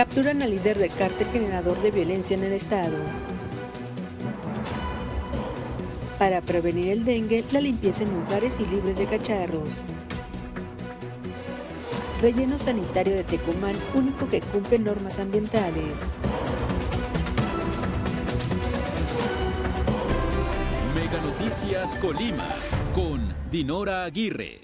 Capturan al líder del cártel generador de violencia en el estado. Para prevenir el dengue, la limpieza en lugares y libres de cacharros. Relleno sanitario de Tecomán, único que cumple normas ambientales. Mega Noticias Colima con Dinora Aguirre.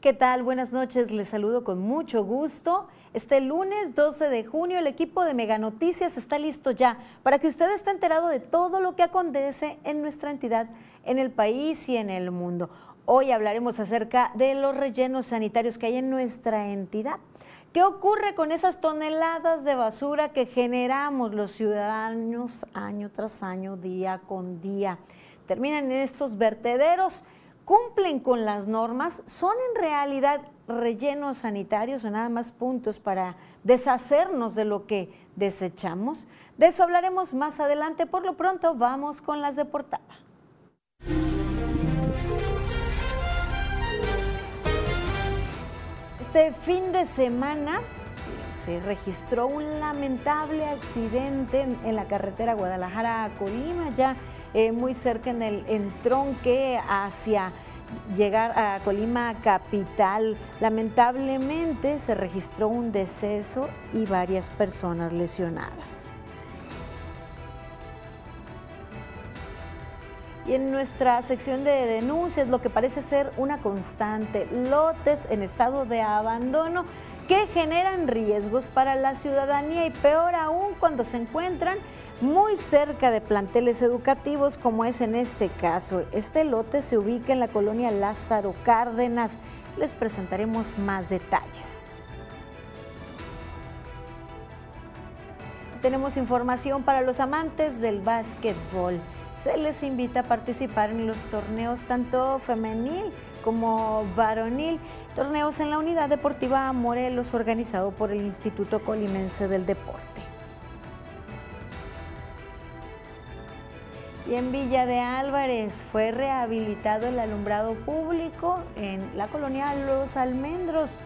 ¿Qué tal? Buenas noches, les saludo con mucho gusto. Este lunes 12 de junio el equipo de Mega Noticias está listo ya para que usted esté enterado de todo lo que acontece en nuestra entidad, en el país y en el mundo. Hoy hablaremos acerca de los rellenos sanitarios que hay en nuestra entidad. ¿Qué ocurre con esas toneladas de basura que generamos los ciudadanos año tras año, día con día? Terminan en estos vertederos, cumplen con las normas, son en realidad rellenos sanitarios o nada más puntos para deshacernos de lo que desechamos. De eso hablaremos más adelante. Por lo pronto, vamos con las de portada. Este fin de semana se registró un lamentable accidente en la carretera Guadalajara a Colima, ya eh, muy cerca en el entronque hacia llegar a Colima capital. Lamentablemente se registró un deceso y varias personas lesionadas. Y en nuestra sección de denuncias, lo que parece ser una constante, lotes en estado de abandono que generan riesgos para la ciudadanía y peor aún cuando se encuentran muy cerca de planteles educativos como es en este caso. Este lote se ubica en la colonia Lázaro Cárdenas. Les presentaremos más detalles. Tenemos información para los amantes del básquetbol se les invita a participar en los torneos tanto femenil como varonil, torneos en la Unidad Deportiva Morelos organizado por el Instituto Colimense del Deporte. Y en Villa de Álvarez fue rehabilitado el alumbrado público en la colonia Los Almendros.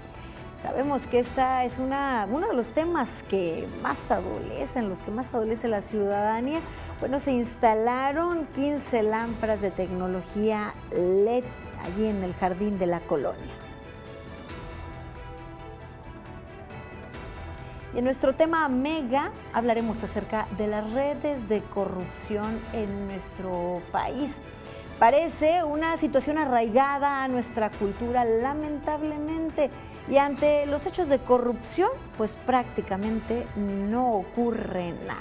Sabemos que esta es una, uno de los temas que más adolecen, los que más adolece la ciudadanía. Bueno, se instalaron 15 lámparas de tecnología LED allí en el jardín de la colonia. Y en nuestro tema Mega hablaremos acerca de las redes de corrupción en nuestro país. Parece una situación arraigada a nuestra cultura, lamentablemente. Y ante los hechos de corrupción, pues prácticamente no ocurre nada.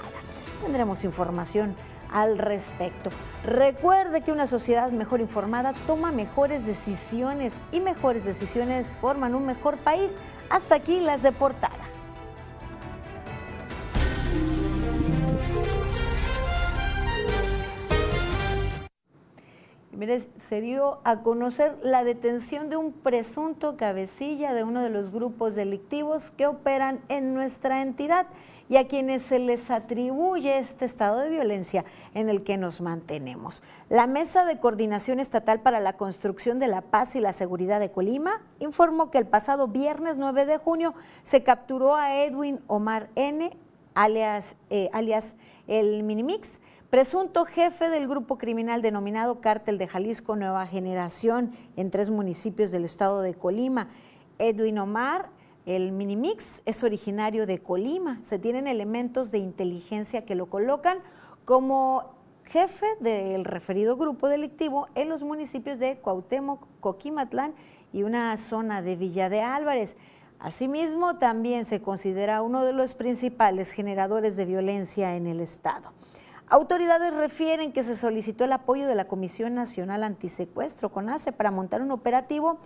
Tendremos información al respecto. Recuerde que una sociedad mejor informada toma mejores decisiones y mejores decisiones forman un mejor país. Hasta aquí las de se dio a conocer la detención de un presunto cabecilla de uno de los grupos delictivos que operan en nuestra entidad y a quienes se les atribuye este estado de violencia en el que nos mantenemos. La Mesa de Coordinación Estatal para la Construcción de la Paz y la Seguridad de Colima informó que el pasado viernes 9 de junio se capturó a Edwin Omar N., alias, eh, alias el Minimix, presunto jefe del grupo criminal denominado Cártel de Jalisco Nueva Generación en tres municipios del estado de Colima. Edwin Omar, el Minimix, es originario de Colima. Se tienen elementos de inteligencia que lo colocan como jefe del referido grupo delictivo en los municipios de Cuauhtémoc, Coquimatlán y una zona de Villa de Álvarez. Asimismo, también se considera uno de los principales generadores de violencia en el Estado. Autoridades refieren que se solicitó el apoyo de la Comisión Nacional Antisecuestro, CONACE, para montar un operativo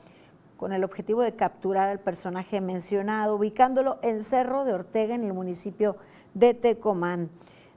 con el objetivo de capturar al personaje mencionado, ubicándolo en Cerro de Ortega, en el municipio de Tecomán.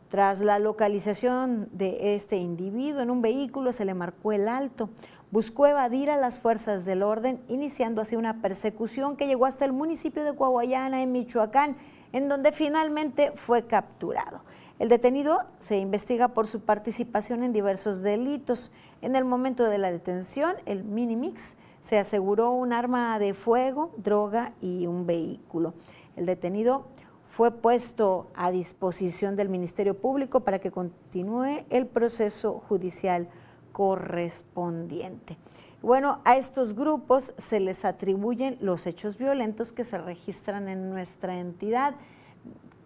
Tras la localización de este individuo en un vehículo se le marcó el alto. Buscó evadir a las fuerzas del orden, iniciando así una persecución que llegó hasta el municipio de Coahuayana, en Michoacán, en donde finalmente fue capturado. El detenido se investiga por su participación en diversos delitos. En el momento de la detención, el Minimix se aseguró un arma de fuego, droga y un vehículo. El detenido fue puesto a disposición del Ministerio Público para que continúe el proceso judicial correspondiente. Bueno, a estos grupos se les atribuyen los hechos violentos que se registran en nuestra entidad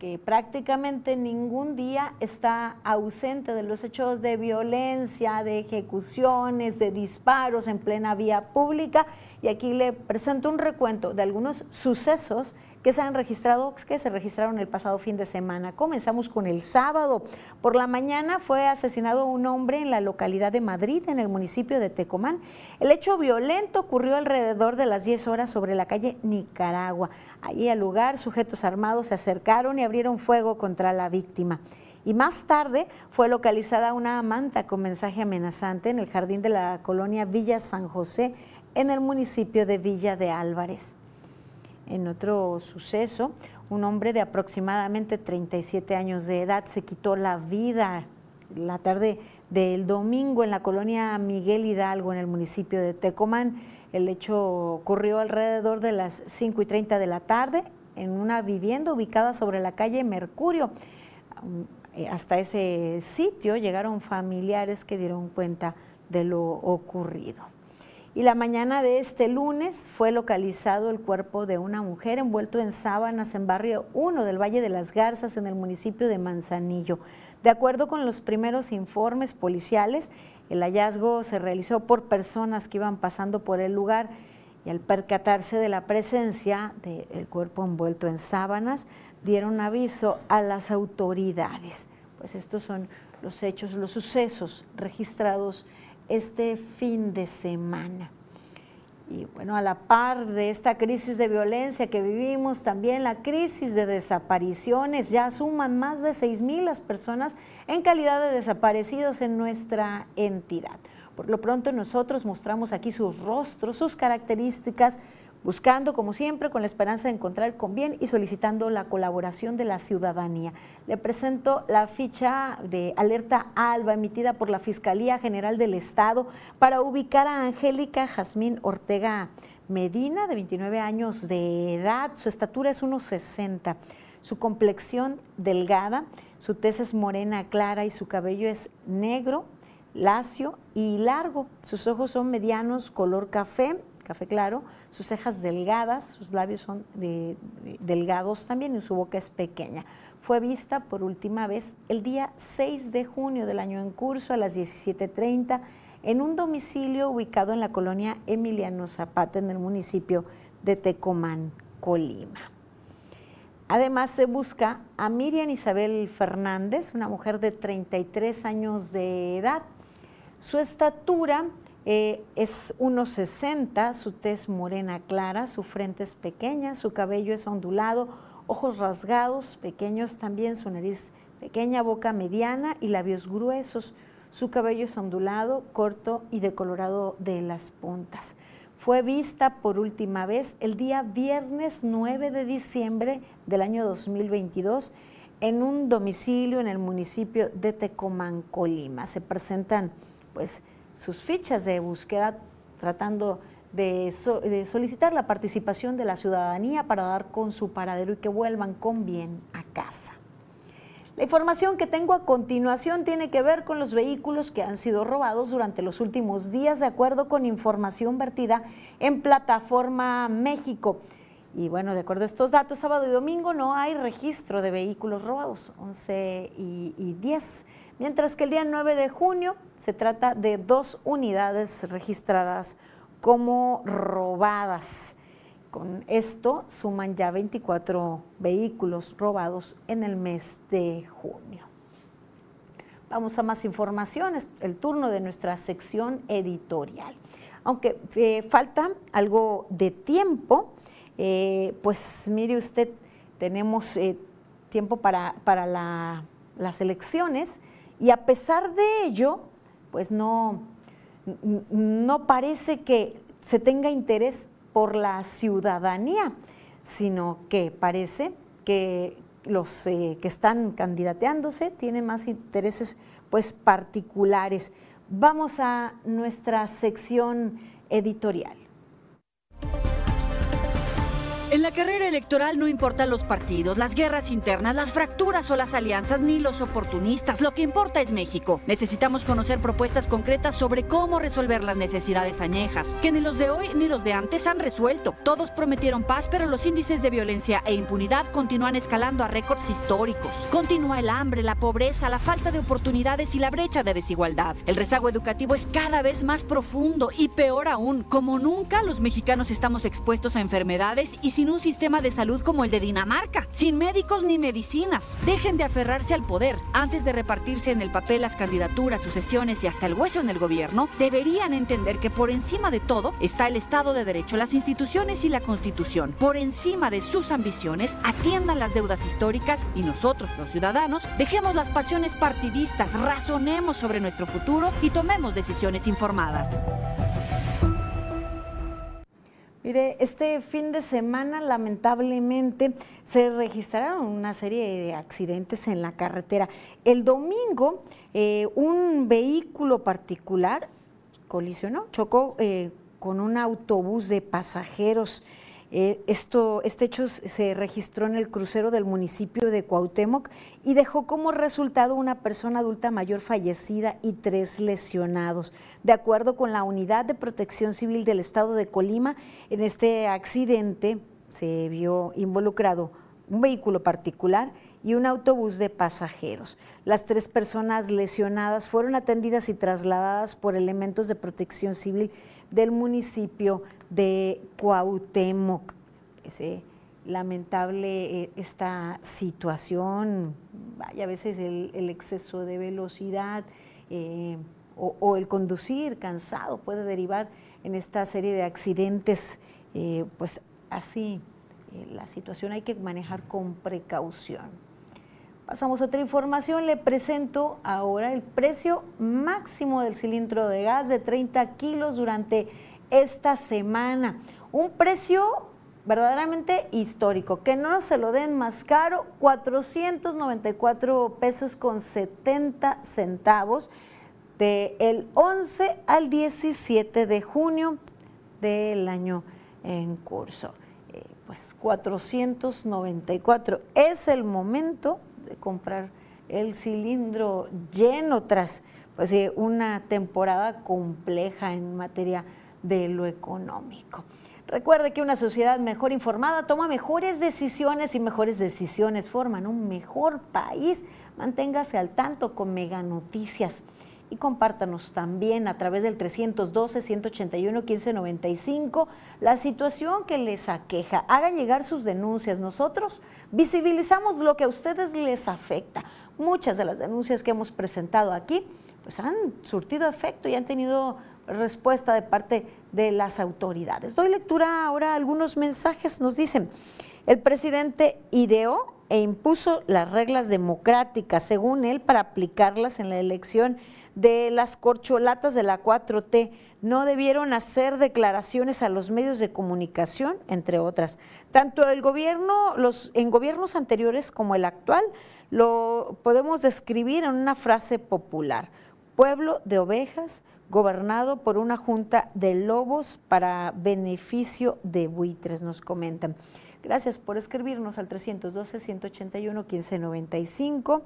que prácticamente ningún día está ausente de los hechos de violencia, de ejecuciones, de disparos en plena vía pública. Y aquí le presento un recuento de algunos sucesos que se han registrado, que se registraron el pasado fin de semana. Comenzamos con el sábado. Por la mañana fue asesinado un hombre en la localidad de Madrid, en el municipio de Tecomán. El hecho violento ocurrió alrededor de las 10 horas sobre la calle Nicaragua. Allí al lugar, sujetos armados se acercaron y abrieron fuego contra la víctima. Y más tarde fue localizada una manta con mensaje amenazante en el jardín de la colonia Villa San José, en el municipio de Villa de Álvarez. En otro suceso, un hombre de aproximadamente 37 años de edad se quitó la vida la tarde del domingo en la colonia Miguel Hidalgo, en el municipio de Tecomán. El hecho ocurrió alrededor de las 5 y 30 de la tarde en una vivienda ubicada sobre la calle Mercurio. Hasta ese sitio llegaron familiares que dieron cuenta de lo ocurrido y la mañana de este lunes fue localizado el cuerpo de una mujer envuelto en sábanas en barrio 1 del Valle de las Garzas en el municipio de Manzanillo. De acuerdo con los primeros informes policiales, el hallazgo se realizó por personas que iban pasando por el lugar y al percatarse de la presencia del cuerpo envuelto en sábanas, dieron aviso a las autoridades. Pues estos son los hechos, los sucesos registrados este fin de semana. Y bueno, a la par de esta crisis de violencia que vivimos, también la crisis de desapariciones, ya suman más de 6 mil las personas en calidad de desaparecidos en nuestra entidad. Por lo pronto nosotros mostramos aquí sus rostros, sus características, buscando, como siempre, con la esperanza de encontrar con bien y solicitando la colaboración de la ciudadanía. Le presento la ficha de alerta ALBA emitida por la Fiscalía General del Estado para ubicar a Angélica Jazmín Ortega Medina, de 29 años de edad. Su estatura es 1,60. Su complexión delgada, su tez es morena clara y su cabello es negro, lacio y largo. Sus ojos son medianos, color café café claro, sus cejas delgadas, sus labios son delgados también y su boca es pequeña. Fue vista por última vez el día 6 de junio del año en curso a las 17.30 en un domicilio ubicado en la colonia Emiliano Zapata en el municipio de Tecomán, Colima. Además se busca a Miriam Isabel Fernández, una mujer de 33 años de edad. Su estatura eh, es 1,60, su tez morena clara, su frente es pequeña, su cabello es ondulado, ojos rasgados, pequeños también, su nariz pequeña, boca mediana y labios gruesos. Su cabello es ondulado, corto y decolorado de las puntas. Fue vista por última vez el día viernes 9 de diciembre del año 2022 en un domicilio en el municipio de Tecomán, Colima. Se presentan pues sus fichas de búsqueda tratando de, solicitar la participación de la ciudadanía para dar con su paradero y que vuelvan con bien a casa. La información que tengo a continuación tiene que ver con los vehículos que han sido robados durante los últimos días, de acuerdo con información vertida en Plataforma México. Y bueno, de acuerdo a estos datos, sábado y domingo no hay registro de vehículos robados, 11 y, y 10 mientras que el día 9 de junio se trata de dos unidades registradas como robadas. Con esto suman ya 24 vehículos robados en el mes de junio. Vamos a más informaciones, el turno de nuestra sección editorial. Aunque eh, falta algo de tiempo, eh, pues mire usted, tenemos eh, tiempo para, para las elecciones y a pesar de ello, pues no, no parece que se tenga interés por la ciudadanía, sino que parece que los eh, que están candidateándose tienen más intereses pues particulares. Vamos a nuestra sección editorial. En la carrera electoral no importan los partidos, las guerras internas, las fracturas o las alianzas, ni los oportunistas. Lo que importa es México. Necesitamos conocer propuestas concretas sobre cómo resolver las necesidades añejas, que ni los de hoy ni los de antes han resuelto. Todos prometieron paz, pero los índices de violencia e impunidad continúan escalando a récords históricos. Continúa el hambre, la pobreza, la falta de oportunidades y la brecha de desigualdad. El rezago educativo es cada vez más profundo y peor aún, como nunca los mexicanos estamos expuestos a enfermedades y sin un sistema de salud como el de Dinamarca, sin médicos ni medicinas. Dejen de aferrarse al poder. Antes de repartirse en el papel las candidaturas, sucesiones y hasta el hueso en el gobierno, deberían entender que por encima de todo está el Estado de Derecho, las instituciones y la Constitución. Por encima de sus ambiciones, atiendan las deudas históricas y nosotros, los ciudadanos, dejemos las pasiones partidistas, razonemos sobre nuestro futuro y tomemos decisiones informadas. Mire, este fin de semana lamentablemente se registraron una serie de accidentes en la carretera. El domingo eh, un vehículo particular colisionó, chocó eh, con un autobús de pasajeros eh, este hecho se registró en el crucero del municipio de Cuauhtémoc y dejó como resultado una persona adulta mayor fallecida y tres lesionados. De acuerdo con la Unidad de Protección Civil del Estado de Colima, en este accidente se vio involucrado un vehículo particular y un autobús de pasajeros. Las tres personas lesionadas fueron atendidas y trasladadas por elementos de protección civil del municipio de Cuauhtémoc. Ese lamentable eh, esta situación, vaya, a veces el, exceso de velocidad eh, o, el conducir cansado puede derivar en esta serie de accidentes, eh, pues así la situación hay que manejar con precaución. Pasamos a otra información, le presento ahora el precio máximo del cilindro de gas de 30 kilos durante esta semana. Un precio verdaderamente histórico, que no se lo den más caro, 494 pesos con 70 centavos del 11 al 17 de junio del año en curso. Eh, pues 494 es el momento de comprar el cilindro lleno tras pues, eh, una temporada compleja en materia de lo económico. Recuerde que una sociedad mejor informada toma mejores decisiones y mejores decisiones forman un mejor país. Manténgase al tanto con Mega Noticias y compártanos también a través del 312-181-1595 la situación que les aqueja. Haga llegar sus denuncias. Nosotros visibilizamos lo que a ustedes les afecta. Muchas de las denuncias que hemos presentado aquí pues han surtido efecto y han tenido respuesta de parte de las autoridades. Doy lectura ahora a algunos mensajes. Nos dicen, el presidente ideó e impuso las reglas democráticas, según él, para aplicarlas en la elección de las corcholatas de la 4T. No debieron hacer declaraciones a los medios de comunicación, entre otras. Tanto el gobierno, los, en gobiernos anteriores como el actual, lo podemos describir en una frase popular. Pueblo de ovejas, gobernado por una junta de lobos para beneficio de buitres, nos comentan. Gracias por escribirnos al 312-181-1595.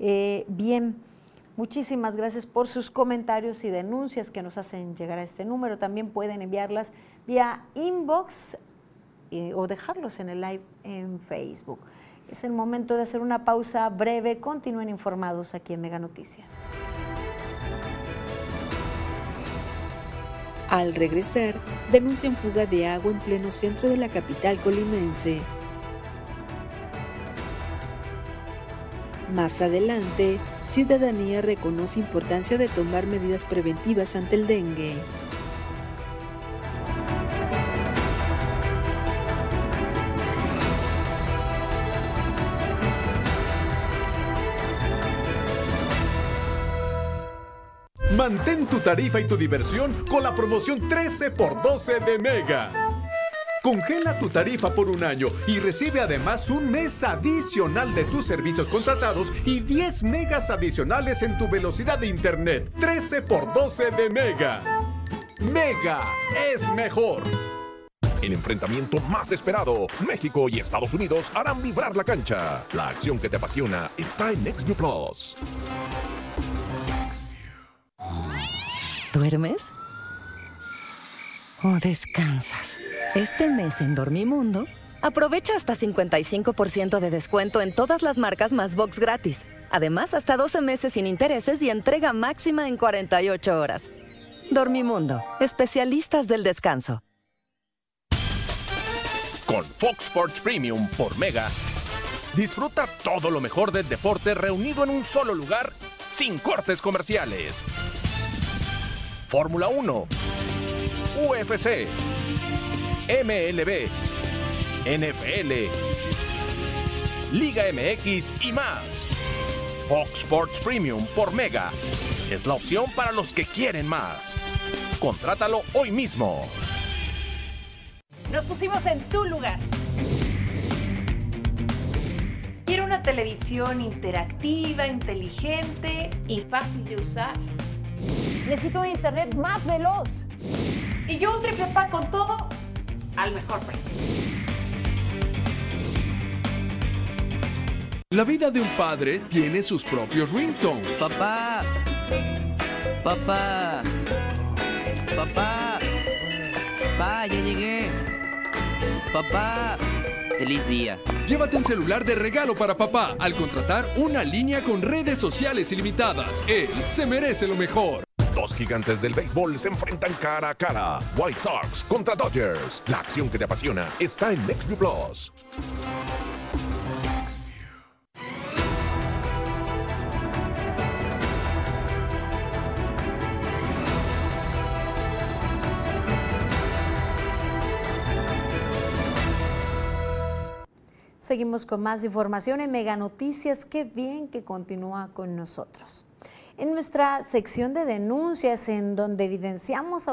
Eh, bien, muchísimas gracias por sus comentarios y denuncias que nos hacen llegar a este número. También pueden enviarlas vía inbox eh, o dejarlos en el live en Facebook. Es el momento de hacer una pausa breve. Continúen informados aquí en Mega Noticias. Al regresar, denuncian fuga de agua en pleno centro de la capital colimense. Más adelante, Ciudadanía reconoce importancia de tomar medidas preventivas ante el dengue. Mantén tu tarifa y tu diversión con la promoción 13 x 12 de Mega. Congela tu tarifa por un año y recibe además un mes adicional de tus servicios contratados y 10 megas adicionales en tu velocidad de internet. 13 x 12 de Mega. Mega es mejor. El enfrentamiento más esperado. México y Estados Unidos harán vibrar la cancha. La acción que te apasiona está en NextView Plus. ¿Duermes? ¿O descansas? Este mes en Dormimundo, aprovecha hasta 55% de descuento en todas las marcas más box gratis. Además, hasta 12 meses sin intereses y entrega máxima en 48 horas. Dormimundo, especialistas del descanso. Con Fox Sports Premium por Mega, disfruta todo lo mejor del deporte reunido en un solo lugar sin cortes comerciales. Fórmula 1, UFC, MLB, NFL, Liga MX y más. Fox Sports Premium por Mega es la opción para los que quieren más. Contrátalo hoy mismo. Nos pusimos en tu lugar. Quiero una televisión interactiva, inteligente y fácil de usar. Necesito un internet más veloz. Y yo un triple pack con todo al mejor precio. La vida de un padre tiene sus propios ringtones. Papá. Papá. Papá. Papá, ya llegué. Papá. Feliz día. Llévate un celular de regalo para papá al contratar una línea con redes sociales ilimitadas. Él se merece lo mejor. Dos gigantes del béisbol se enfrentan cara a cara. White Sox contra Dodgers. La acción que te apasiona está en NextView Plus. Seguimos con más información en Mega Noticias. Qué bien que continúa con nosotros. En nuestra sección de denuncias, en donde evidenciamos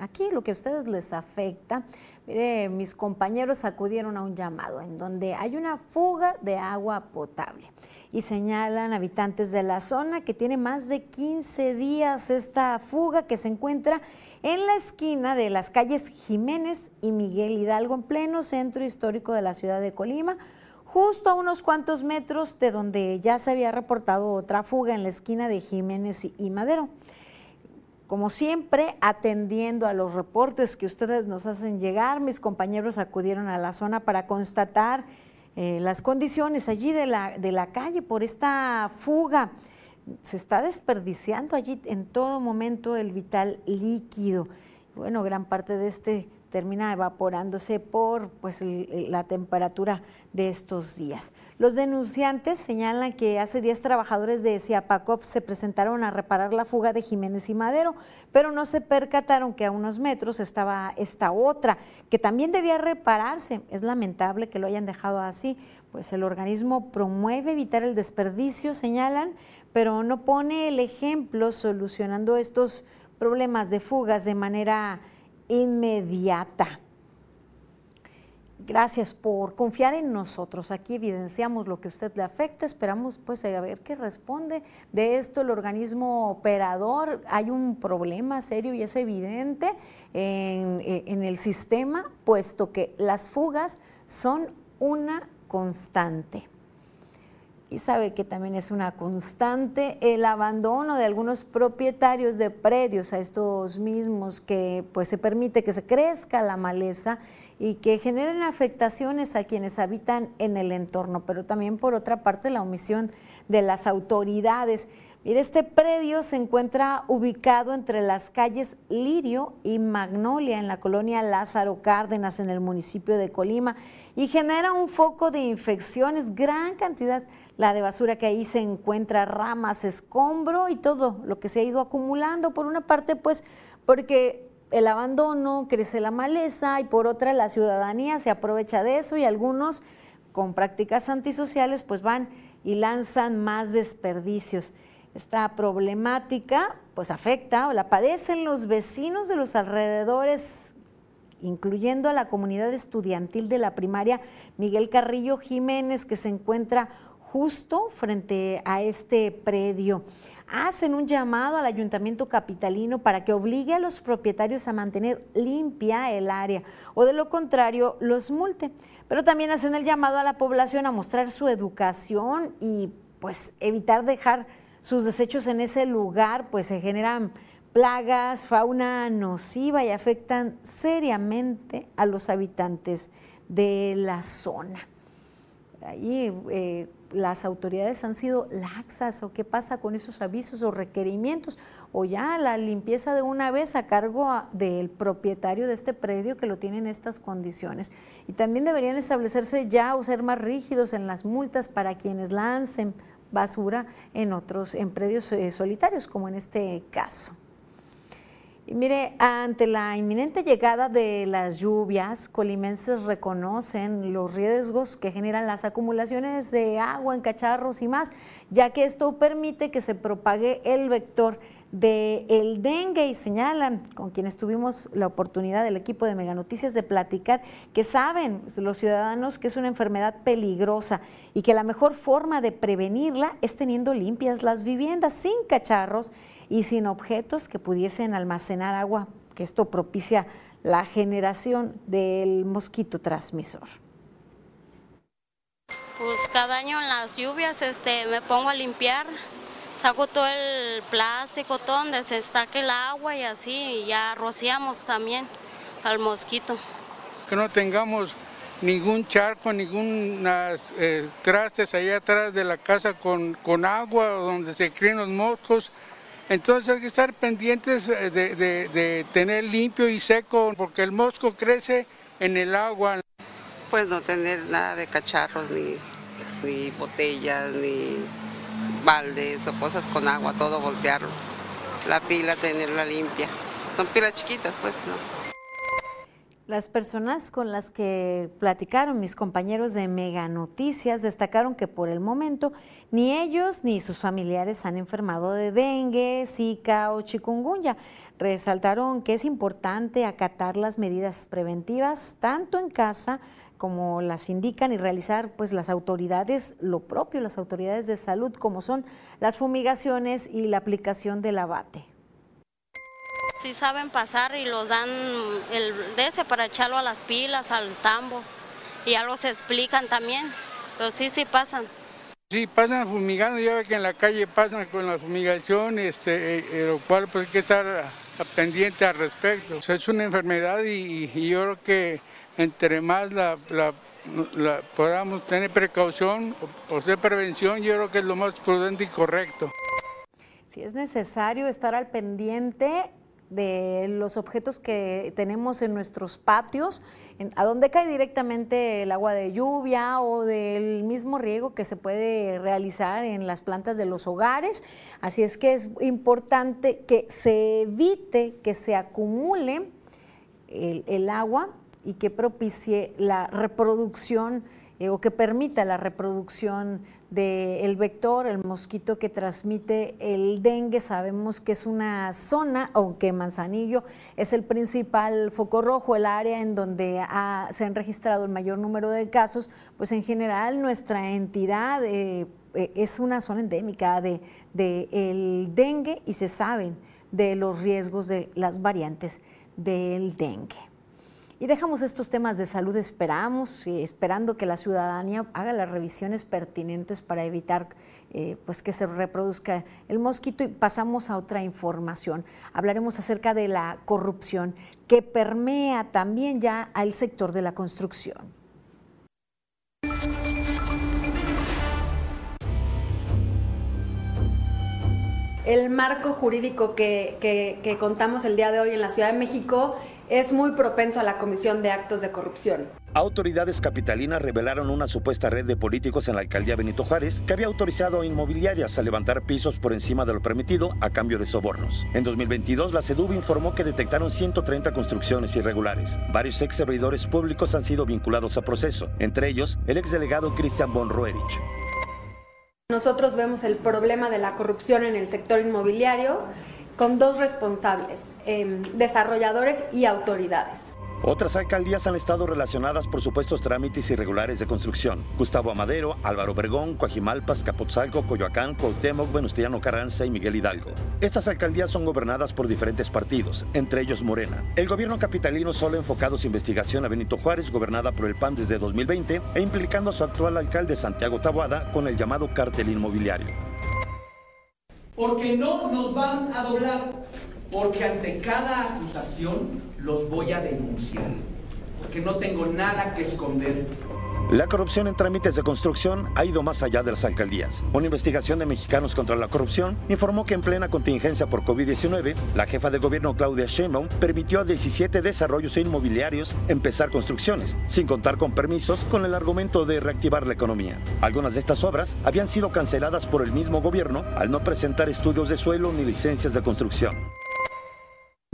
aquí lo que a ustedes les afecta, mire, mis compañeros acudieron a un llamado en donde hay una fuga de agua potable y señalan habitantes de la zona que tiene más de 15 días esta fuga que se encuentra en la esquina de las calles Jiménez y Miguel Hidalgo en pleno centro histórico de la ciudad de Colima justo a unos cuantos metros de donde ya se había reportado otra fuga en la esquina de Jiménez y Madero. Como siempre, atendiendo a los reportes que ustedes nos hacen llegar, mis compañeros acudieron a la zona para constatar eh, las condiciones allí de la, de la calle por esta fuga. Se está desperdiciando allí en todo momento el vital líquido. Bueno, gran parte de este termina evaporándose por pues, la temperatura de estos días. Los denunciantes señalan que hace 10 trabajadores de Ciapacop se presentaron a reparar la fuga de Jiménez y Madero, pero no se percataron que a unos metros estaba esta otra, que también debía repararse. Es lamentable que lo hayan dejado así, pues el organismo promueve evitar el desperdicio, señalan, pero no pone el ejemplo solucionando estos problemas de fugas de manera inmediata. Gracias por confiar en nosotros. Aquí evidenciamos lo que a usted le afecta. Esperamos pues a ver qué responde de esto el organismo operador. Hay un problema serio y es evidente en, en el sistema, puesto que las fugas son una constante y sabe que también es una constante el abandono de algunos propietarios de predios a estos mismos que pues se permite que se crezca la maleza y que generen afectaciones a quienes habitan en el entorno, pero también por otra parte la omisión de las autoridades. Mire, este predio se encuentra ubicado entre las calles Lirio y Magnolia en la colonia Lázaro Cárdenas en el municipio de Colima y genera un foco de infecciones, gran cantidad la de basura que ahí se encuentra, ramas, escombro y todo lo que se ha ido acumulando. Por una parte, pues, porque el abandono, crece la maleza y por otra la ciudadanía se aprovecha de eso y algunos con prácticas antisociales pues van y lanzan más desperdicios. Esta problemática pues afecta o la padecen los vecinos de los alrededores, incluyendo a la comunidad estudiantil de la primaria Miguel Carrillo Jiménez, que se encuentra justo frente a este predio. hacen un llamado al ayuntamiento capitalino para que obligue a los propietarios a mantener limpia el área o de lo contrario los multe. Pero también hacen el llamado a la población a mostrar su educación y pues evitar dejar sus desechos en ese lugar, pues se generan plagas, fauna nociva y afectan seriamente a los habitantes de la zona. Ahí eh, las autoridades han sido laxas o qué pasa con esos avisos o requerimientos o ya la limpieza de una vez a cargo del propietario de este predio que lo tiene en estas condiciones. Y también deberían establecerse ya o ser más rígidos en las multas para quienes lancen basura en otros, en predios eh, solitarios, como en este caso. Mire, ante la inminente llegada de las lluvias, colimenses reconocen los riesgos que generan las acumulaciones de agua en cacharros y más, ya que esto permite que se propague el vector del el dengue. Y señalan, con quienes tuvimos la oportunidad del equipo de Mega Noticias de platicar, que saben los ciudadanos que es una enfermedad peligrosa y que la mejor forma de prevenirla es teniendo limpias las viviendas sin cacharros y sin objetos que pudiesen almacenar agua, que esto propicia la generación del mosquito transmisor. Pues cada año en las lluvias este, me pongo a limpiar, saco todo el plástico, todo donde se estaque el agua y así, y ya rociamos también al mosquito. Que no tengamos ningún charco, ningún eh, trastes allá atrás de la casa con, con agua donde se crían los moscos entonces hay que estar pendientes eh, de, tener limpio y seco porque el mosco crece en el agua. Pues no tener nada de cacharros, ni, ni botellas, ni baldes o cosas con agua, todo voltearlo. La pila tenerla limpia. Son pilas chiquitas, pues, ¿no? Las personas con las que platicaron mis compañeros de Mega Noticias destacaron que por el momento ni ellos ni sus familiares han enfermado de dengue, zika o chikungunya. Resaltaron que es importante acatar las medidas preventivas tanto en casa como las indican y realizar pues las autoridades lo propio, las autoridades de salud como son las fumigaciones y la aplicación del abate sí saben pasar y los dan el de ese para echarlo a las pilas, al tambo. Y ya los explican también, pero sí, sí pasan. Sí, pasan fumigando, ya ve que en la calle pasan con la fumigación, este, eh, eh, lo cual pues hay que estar pendiente al respecto. es una enfermedad y, yo creo que entre más la, podamos tener precaución o, o hacer prevención, yo creo que es lo más prudente y correcto. Si es necesario estar al pendiente, de los objetos que tenemos en nuestros patios, a donde cae directamente el agua de lluvia o del mismo riego que se puede realizar en las plantas de los hogares. Así es que es importante que se evite que se acumule el, agua y que propicie la reproducción eh, o que permita la reproducción del vector, el mosquito que transmite el dengue. Sabemos que es una zona, aunque Manzanillo es el principal foco rojo, el área en donde se han registrado el mayor número de casos, pues en general nuestra entidad eh, eh, es una zona endémica del de, el dengue y se saben de los riesgos de las variantes del dengue. Y dejamos estos temas de salud, esperamos, esperando que la ciudadanía haga las revisiones pertinentes para evitar eh, pues que se reproduzca el mosquito y pasamos a otra información. Hablaremos acerca de la corrupción que permea también ya al sector de la construcción. El marco jurídico que contamos el día de hoy en la Ciudad de México es muy propenso a la comisión de actos de corrupción. Autoridades capitalinas revelaron una supuesta red de políticos en la alcaldía Benito Juárez que había autorizado a inmobiliarias a levantar pisos por encima de lo permitido a cambio de sobornos. En 2022, la CEDUB informó que detectaron 130 construcciones irregulares. Varios ex servidores públicos han sido vinculados a proceso, entre ellos el exdelegado Christian von Roerich. Nosotros vemos el problema de la corrupción en el sector inmobiliario con dos responsables, em, desarrolladores y autoridades. Otras alcaldías han estado relacionadas por supuestos trámites irregulares de construcción. Gustavo Amadero, Álvaro Obregón, Coajimalpas, Capotzalco, Coyoacán, Cuauhtémoc, Venustiano Carranza y Miguel Hidalgo. Estas alcaldías son gobernadas por diferentes partidos, entre ellos Morena. El gobierno capitalino solo ha enfocado su investigación a Benito Juárez, gobernada por el PAN desde 2020, e implicando a su actual alcalde Santiago Taboada con el llamado cártel inmobiliario. Porque no nos van a doblar, porque ante cada acusación los voy a denunciar, porque no tengo nada que esconder. La corrupción en trámites de construcción ha ido más allá de las alcaldías. Una investigación de Mexicanos contra la Corrupción informó que en plena contingencia por COVID-19, la jefa de gobierno Claudia Sheinbaum permitió a 17 desarrollos inmobiliarios empezar construcciones, sin contar con permisos, con el argumento de reactivar la economía. Algunas de estas obras habían sido canceladas por el mismo gobierno al no presentar estudios de suelo ni licencias de construcción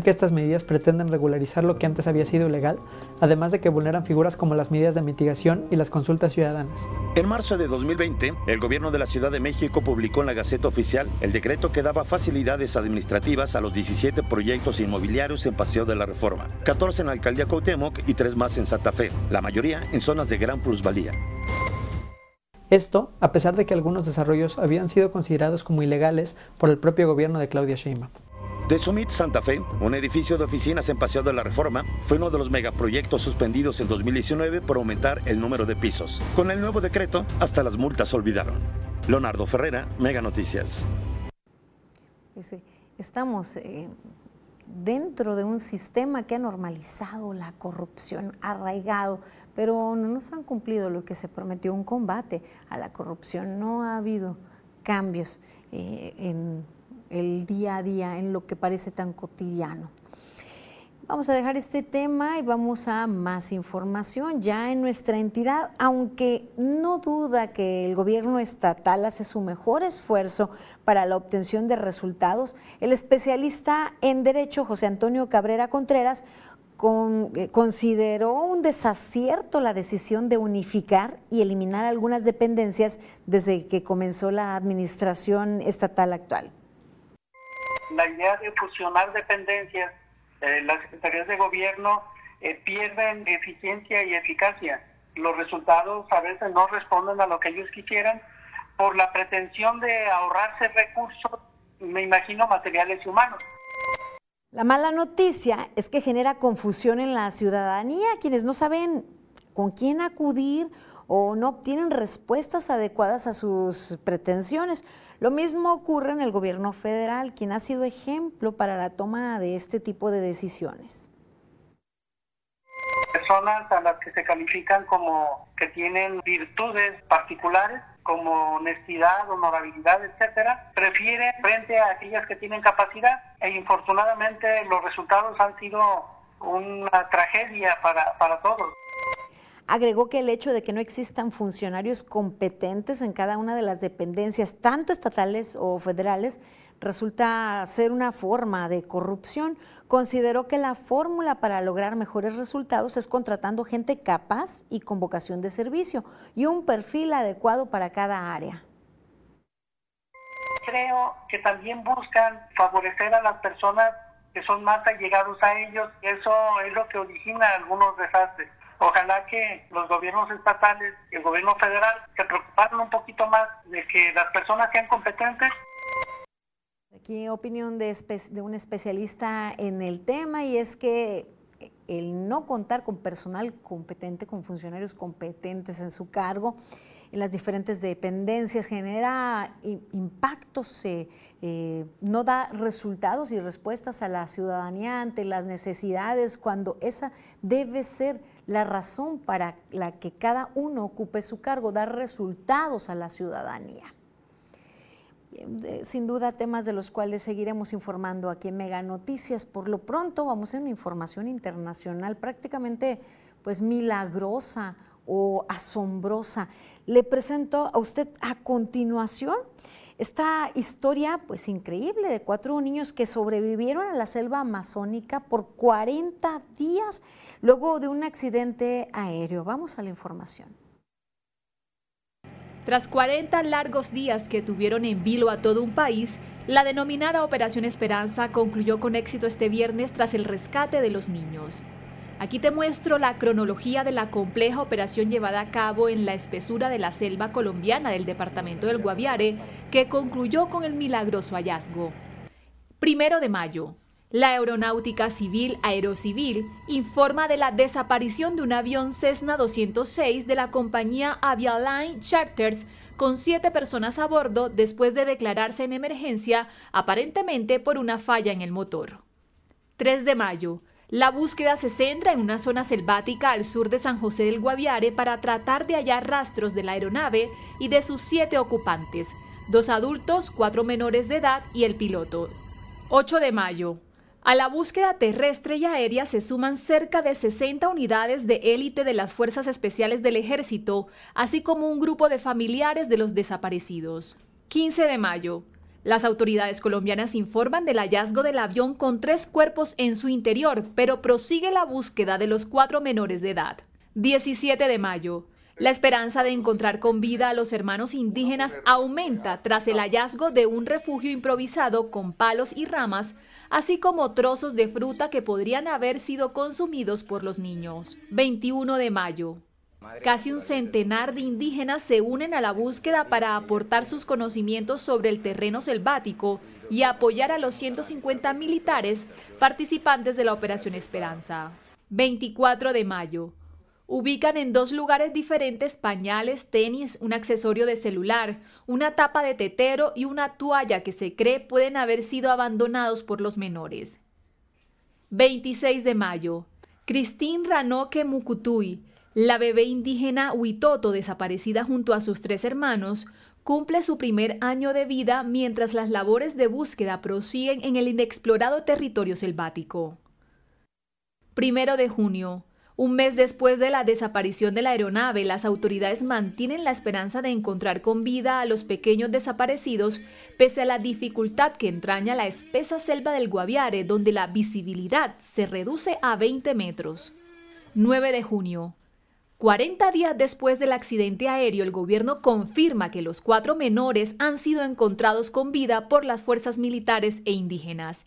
que estas medidas pretenden regularizar lo que antes había sido ilegal, además de que vulneran figuras como las medidas de mitigación y las consultas ciudadanas. En marzo de 2020, el gobierno de la Ciudad de México publicó en la Gaceta Oficial el decreto que daba facilidades administrativas a los 17 proyectos inmobiliarios en Paseo de la Reforma, 14 en la Alcaldía Cuauhtémoc y 3 más en Santa Fe, la mayoría en zonas de gran plusvalía. Esto, a pesar de que algunos desarrollos habían sido considerados como ilegales por el propio gobierno de Claudia Sheinbaum. The Summit Santa Fe, un edificio de oficinas en Paseo de la Reforma, fue uno de los megaproyectos suspendidos en 2019 por aumentar el número de pisos. Con el nuevo decreto, hasta las multas olvidaron. Leonardo Ferrera, Mega Noticias. Estamos eh, dentro de un sistema que ha normalizado la corrupción, arraigado, pero no nos han cumplido lo que se prometió, un combate a la corrupción. No ha habido cambios eh, en el día a día, en lo que parece tan cotidiano. Vamos a dejar este tema y vamos a más información. Ya en nuestra entidad, aunque no duda que el gobierno estatal hace su mejor esfuerzo para la obtención de resultados, el especialista en Derecho, José Antonio Cabrera Contreras, eh, consideró un desacierto la decisión de unificar y eliminar algunas dependencias desde que comenzó la administración estatal actual la idea de fusionar dependencias, eh, las secretarías de gobierno eh, pierden eficiencia y eficacia. Los resultados a veces no responden a lo que ellos quisieran por la pretensión de ahorrarse recursos, me imagino, materiales y humanos. La mala noticia es que genera confusión en la ciudadanía, quienes no saben con quién acudir o no obtienen respuestas adecuadas a sus pretensiones. Lo mismo ocurre en el gobierno federal, quien ha sido ejemplo para la toma de este tipo de decisiones. Personas a las que se califican como que tienen virtudes particulares como honestidad, honorabilidad, etcétera, prefieren frente a aquellas que tienen capacidad e infortunadamente los resultados han sido una tragedia para, para todos. Agregó que el hecho de que no existan funcionarios competentes en cada una de las dependencias, tanto estatales o federales, resulta ser una forma de corrupción. Consideró que la fórmula para lograr mejores resultados es contratando gente capaz y con vocación de servicio y un perfil adecuado para cada área. Creo que también buscan favorecer a las personas que son más allegados a ellos. Eso es lo que origina algunos desastres. Ojalá que los gobiernos estatales y el gobierno federal se preocuparan un poquito más de que las personas sean competentes. Aquí opinión de, un especialista en el tema y es que el no contar con personal competente, con funcionarios competentes en su cargo, en las diferentes dependencias genera impactos, eh, no da resultados y respuestas a la ciudadanía ante las necesidades cuando esa debe ser la razón para la que cada uno ocupe su cargo, dar resultados a la ciudadanía. Sin duda, temas de los cuales seguiremos informando aquí en Mega Noticias. Por lo pronto, vamos a una información internacional prácticamente pues milagrosa o asombrosa. Le presento a usted a continuación esta historia pues increíble de cuatro niños que sobrevivieron a la selva amazónica por 40 días luego de un accidente aéreo. Vamos a la información. Tras 40 largos días que tuvieron en vilo a todo un país, la denominada Operación Esperanza concluyó con éxito este viernes tras el rescate de los niños. Aquí te muestro la cronología de la compleja operación llevada a cabo en la espesura de la selva colombiana del departamento del Guaviare, que concluyó con el milagroso hallazgo. Primero de mayo, la Aeronáutica Civil Aerocivil informa de la desaparición de un avión Cessna 206 de la compañía Avialine Charters con siete personas a bordo después de declararse en emergencia aparentemente por una falla en el motor. 3 de mayo. La búsqueda se centra en una zona selvática al sur de San José del Guaviare para tratar de hallar rastros de la aeronave y de sus siete ocupantes, dos adultos, cuatro menores de edad y el piloto. 8 de mayo. A la búsqueda terrestre y aérea se suman cerca de 60 unidades de élite de las Fuerzas Especiales del Ejército, así como un grupo de familiares de los desaparecidos. 15 de mayo. Las autoridades colombianas informan del hallazgo del avión con tres cuerpos en su interior, pero prosigue la búsqueda de los cuatro menores de edad. 17 de mayo. La esperanza de encontrar con vida a los hermanos indígenas aumenta tras el hallazgo de un refugio improvisado con palos y ramas así como trozos de fruta que podrían haber sido consumidos por los niños. 21 de mayo. Casi un centenar de indígenas se unen a la búsqueda para aportar sus conocimientos sobre el terreno selvático y apoyar a los 150 militares participantes de la Operación Esperanza. 24 de mayo ubican en dos lugares diferentes pañales, tenis, un accesorio de celular, una tapa de tetero y una toalla que se cree pueden haber sido abandonados por los menores. 26 de mayo. Christine Ranoque Mukutui, la bebé indígena Huitoto desaparecida junto a sus tres hermanos, cumple su primer año de vida mientras las labores de búsqueda prosiguen en el inexplorado territorio selvático. Primero de junio. Un mes después de la desaparición de la aeronave, las autoridades mantienen la esperanza de encontrar con vida a los pequeños desaparecidos, pese a la dificultad que entraña la espesa selva del Guaviare, donde la visibilidad se reduce a 20 metros. 9 de junio. 40 días después del accidente aéreo, el gobierno confirma que los cuatro menores han sido encontrados con vida por las fuerzas militares e indígenas.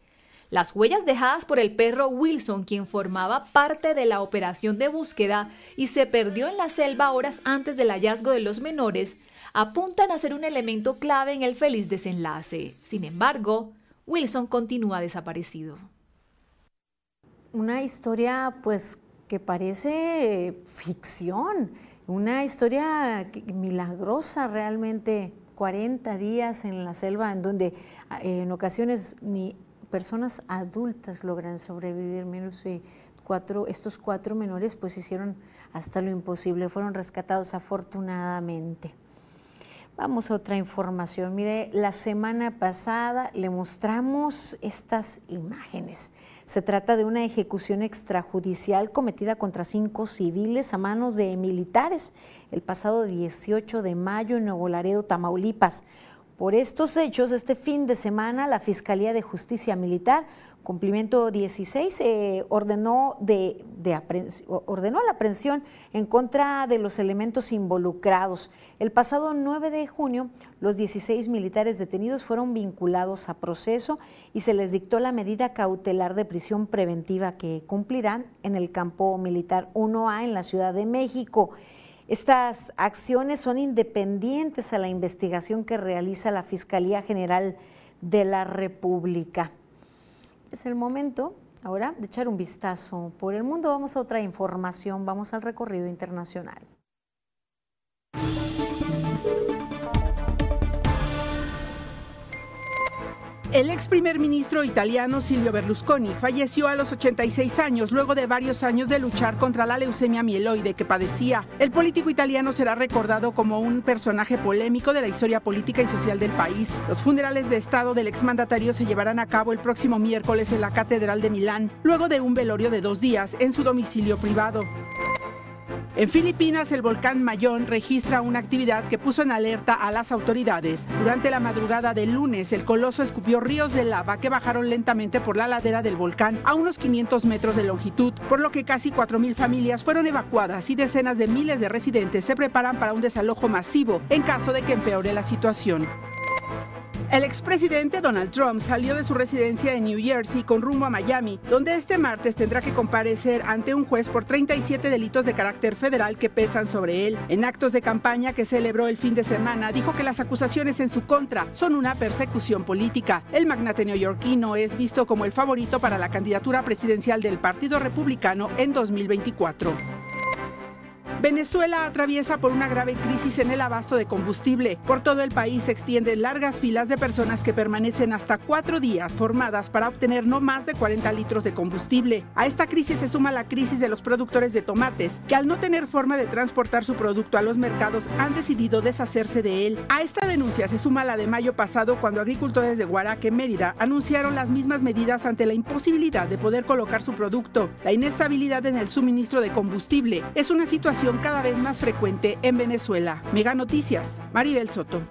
Las huellas dejadas por el perro Wilson, quien formaba parte de la operación de búsqueda y se perdió en la selva horas antes del hallazgo de los menores, apuntan a ser un elemento clave en el feliz desenlace. Sin embargo, Wilson continúa desaparecido. Una historia pues que parece ficción, una historia milagrosa realmente, 40 días en la selva en donde eh, en ocasiones ni personas adultas logran sobrevivir, menos cuatro, estos cuatro menores pues hicieron hasta lo imposible, fueron rescatados afortunadamente. Vamos a otra información. Mire, la semana pasada le mostramos estas imágenes. Se trata de una ejecución extrajudicial cometida contra cinco civiles a manos de militares el pasado 18 de mayo en Nuevo Laredo, Tamaulipas. Por estos hechos, este fin de semana, la Fiscalía de Justicia Militar, cumplimiento 16, eh, ordenó, de, ordenó la aprehensión en contra de los elementos involucrados. El pasado 9 de junio, los 16 militares detenidos fueron vinculados a proceso y se les dictó la medida cautelar de prisión preventiva que cumplirán en el campo militar 1A en la Ciudad de México. Estas acciones son independientes a la investigación que realiza la Fiscalía General de la República. Es el momento ahora de echar un vistazo por el mundo. Vamos a otra información, vamos al recorrido internacional. El ex primer ministro italiano Silvio Berlusconi falleció a los 86 años luego de varios años de luchar contra la leucemia mieloide que padecía. El político italiano será recordado como un personaje polémico de la historia política y social del país. Los funerales de Estado del exmandatario se llevarán a cabo el próximo miércoles en la Catedral de Milán, luego de un velorio de dos días en su domicilio privado. En Filipinas, el volcán Mayón registra una actividad que puso en alerta a las autoridades. Durante la madrugada del lunes, el coloso escupió ríos de lava que bajaron lentamente por la ladera del volcán a unos 500 metros de longitud, por lo que casi 4.000 familias fueron evacuadas y decenas de miles de residentes se preparan para un desalojo masivo en caso de que empeore la situación. El expresidente Donald Trump salió de su residencia en New Jersey con rumbo a Miami, donde este martes tendrá que comparecer ante un juez por 37 delitos de carácter federal que pesan sobre él. En actos de campaña que celebró el fin de semana, dijo que las acusaciones en su contra son una persecución política. El magnate neoyorquino es visto como el favorito para la candidatura presidencial del Partido Republicano en 2024. Venezuela atraviesa por una grave crisis en el abasto de combustible. Por todo el país se extienden largas filas de personas que permanecen hasta cuatro días formadas para obtener no más de 40 litros de combustible. A esta crisis se suma la crisis de los productores de tomates, que al no tener forma de transportar su producto a los mercados han decidido deshacerse de él. A esta denuncia se suma la de mayo pasado cuando agricultores de Guaraque, Mérida, anunciaron las mismas medidas ante la imposibilidad de poder colocar su producto. La inestabilidad en el suministro de combustible es una situación cada vez más frecuente en Venezuela. Mega Noticias, Maribel Soto.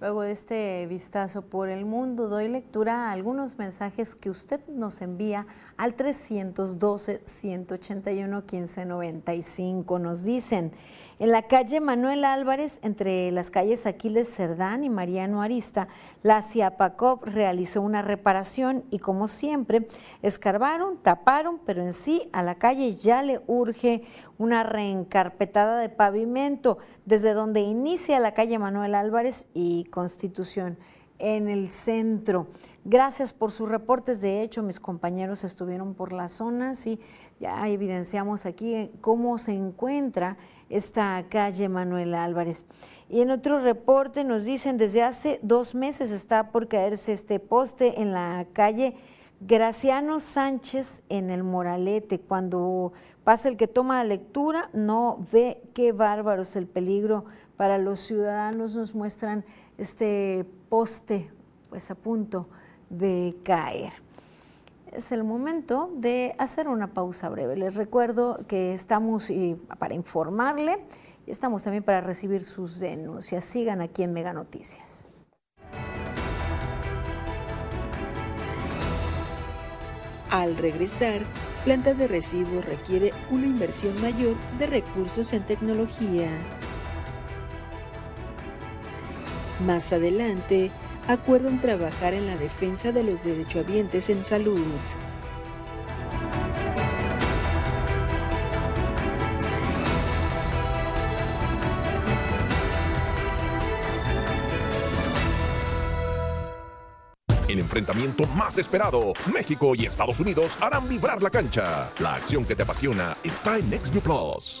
Luego de este vistazo por el mundo, doy lectura a algunos mensajes que usted nos envía al 312-181-1595. Nos dicen, en la calle Manuel Álvarez, entre las calles Aquiles Cerdán y Mariano Arista, la CIAPACOP realizó una reparación y como siempre escarbaron, taparon, pero en sí a la calle ya le urge una reencarpetada de pavimento desde donde inicia la calle Manuel Álvarez y Constitución en el centro. Gracias por sus reportes. De hecho, mis compañeros estuvieron por las zonas y ya evidenciamos aquí cómo se encuentra esta calle Manuel Álvarez. Y en otro reporte nos dicen, desde hace dos meses está por caerse este poste en la calle Graciano Sánchez en el Moralete. Cuando pasa el que toma la lectura, no ve qué bárbaros el peligro para los ciudadanos. Nos muestran este poste pues a punto de caer es el momento de hacer una pausa breve. Les recuerdo que estamos para informarle y estamos también para recibir sus denuncias. Sigan aquí en Mega Noticias. Al regresar, planta de residuos requiere una inversión mayor de recursos en tecnología. Más adelante, acuerdan trabajar en la defensa de los derechohabientes en salud. El enfrentamiento más esperado. México y Estados Unidos harán vibrar la cancha. La acción que te apasiona está en NextView Plus.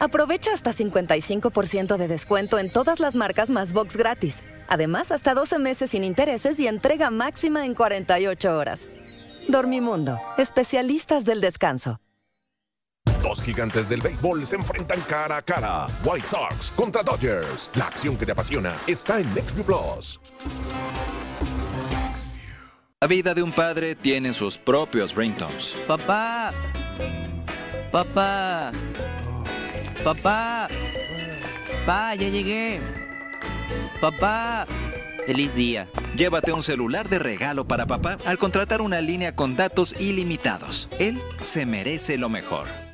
Aprovecha hasta 55% de descuento en todas las marcas más box gratis. Además, hasta 12 meses sin intereses y entrega máxima en 48 horas. Dormimundo, especialistas del descanso. Dos gigantes del béisbol se enfrentan cara a cara. White Sox contra Dodgers. La acción que te apasiona está en NextView Plus. La vida de un padre tiene sus propios ringtones. Papá. Papá. Papá. Papá, ya llegué. Papá. Feliz día. Llévate un celular de regalo para papá al contratar una línea con datos ilimitados. Él se merece lo mejor.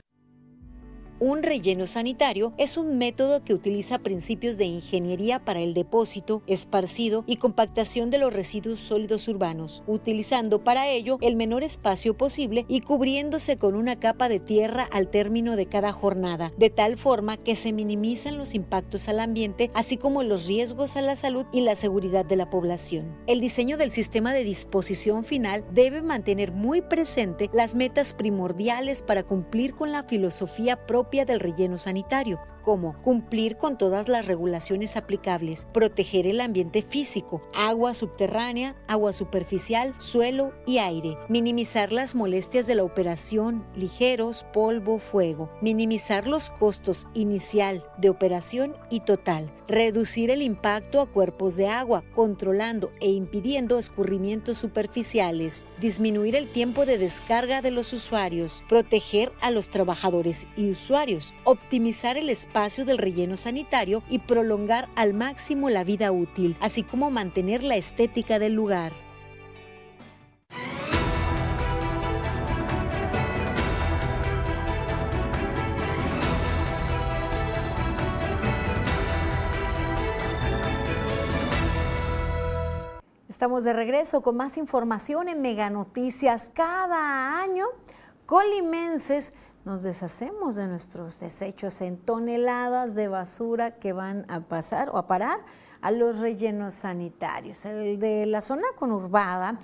Un relleno sanitario es un método que utiliza principios de ingeniería para el depósito, esparcido y compactación de los residuos sólidos urbanos, utilizando para ello el menor espacio posible y cubriéndose con una capa de tierra al término de cada jornada, de tal forma que se minimizan los impactos al ambiente, así como los riesgos a la salud y la seguridad de la población. El diseño del sistema de disposición final debe mantener muy presente las metas primordiales para cumplir con la filosofía propia del relleno sanitario, como cumplir con todas las regulaciones aplicables, proteger el ambiente físico, agua subterránea, agua superficial, suelo y aire, minimizar las molestias de la operación, ligeros, polvo, fuego, minimizar los costos inicial de operación y total, reducir el impacto a cuerpos de agua, controlando e impidiendo escurrimientos superficiales, disminuir el tiempo de descarga de los usuarios, proteger a los trabajadores y usuarios, optimizar el espacio del relleno sanitario y prolongar al máximo la vida útil, así como mantener la estética del lugar. Estamos de regreso con más información en Mega Noticias. Cada año, colimenses nos deshacemos de nuestros desechos en toneladas de basura que van a pasar o a parar a los rellenos sanitarios. El de la zona conurbada,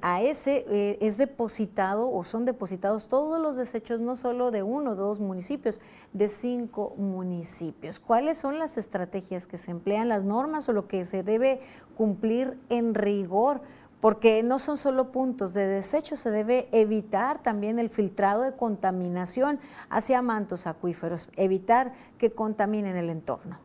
a ese eh, es depositado o son depositados todos los desechos, no solo de uno o dos municipios, de cinco municipios. ¿Cuáles son las estrategias que se emplean, las normas o lo que se debe cumplir en rigor? Porque no son solo puntos de desecho, se debe evitar también el filtrado de contaminación hacia mantos acuíferos, evitar que contaminen el entorno.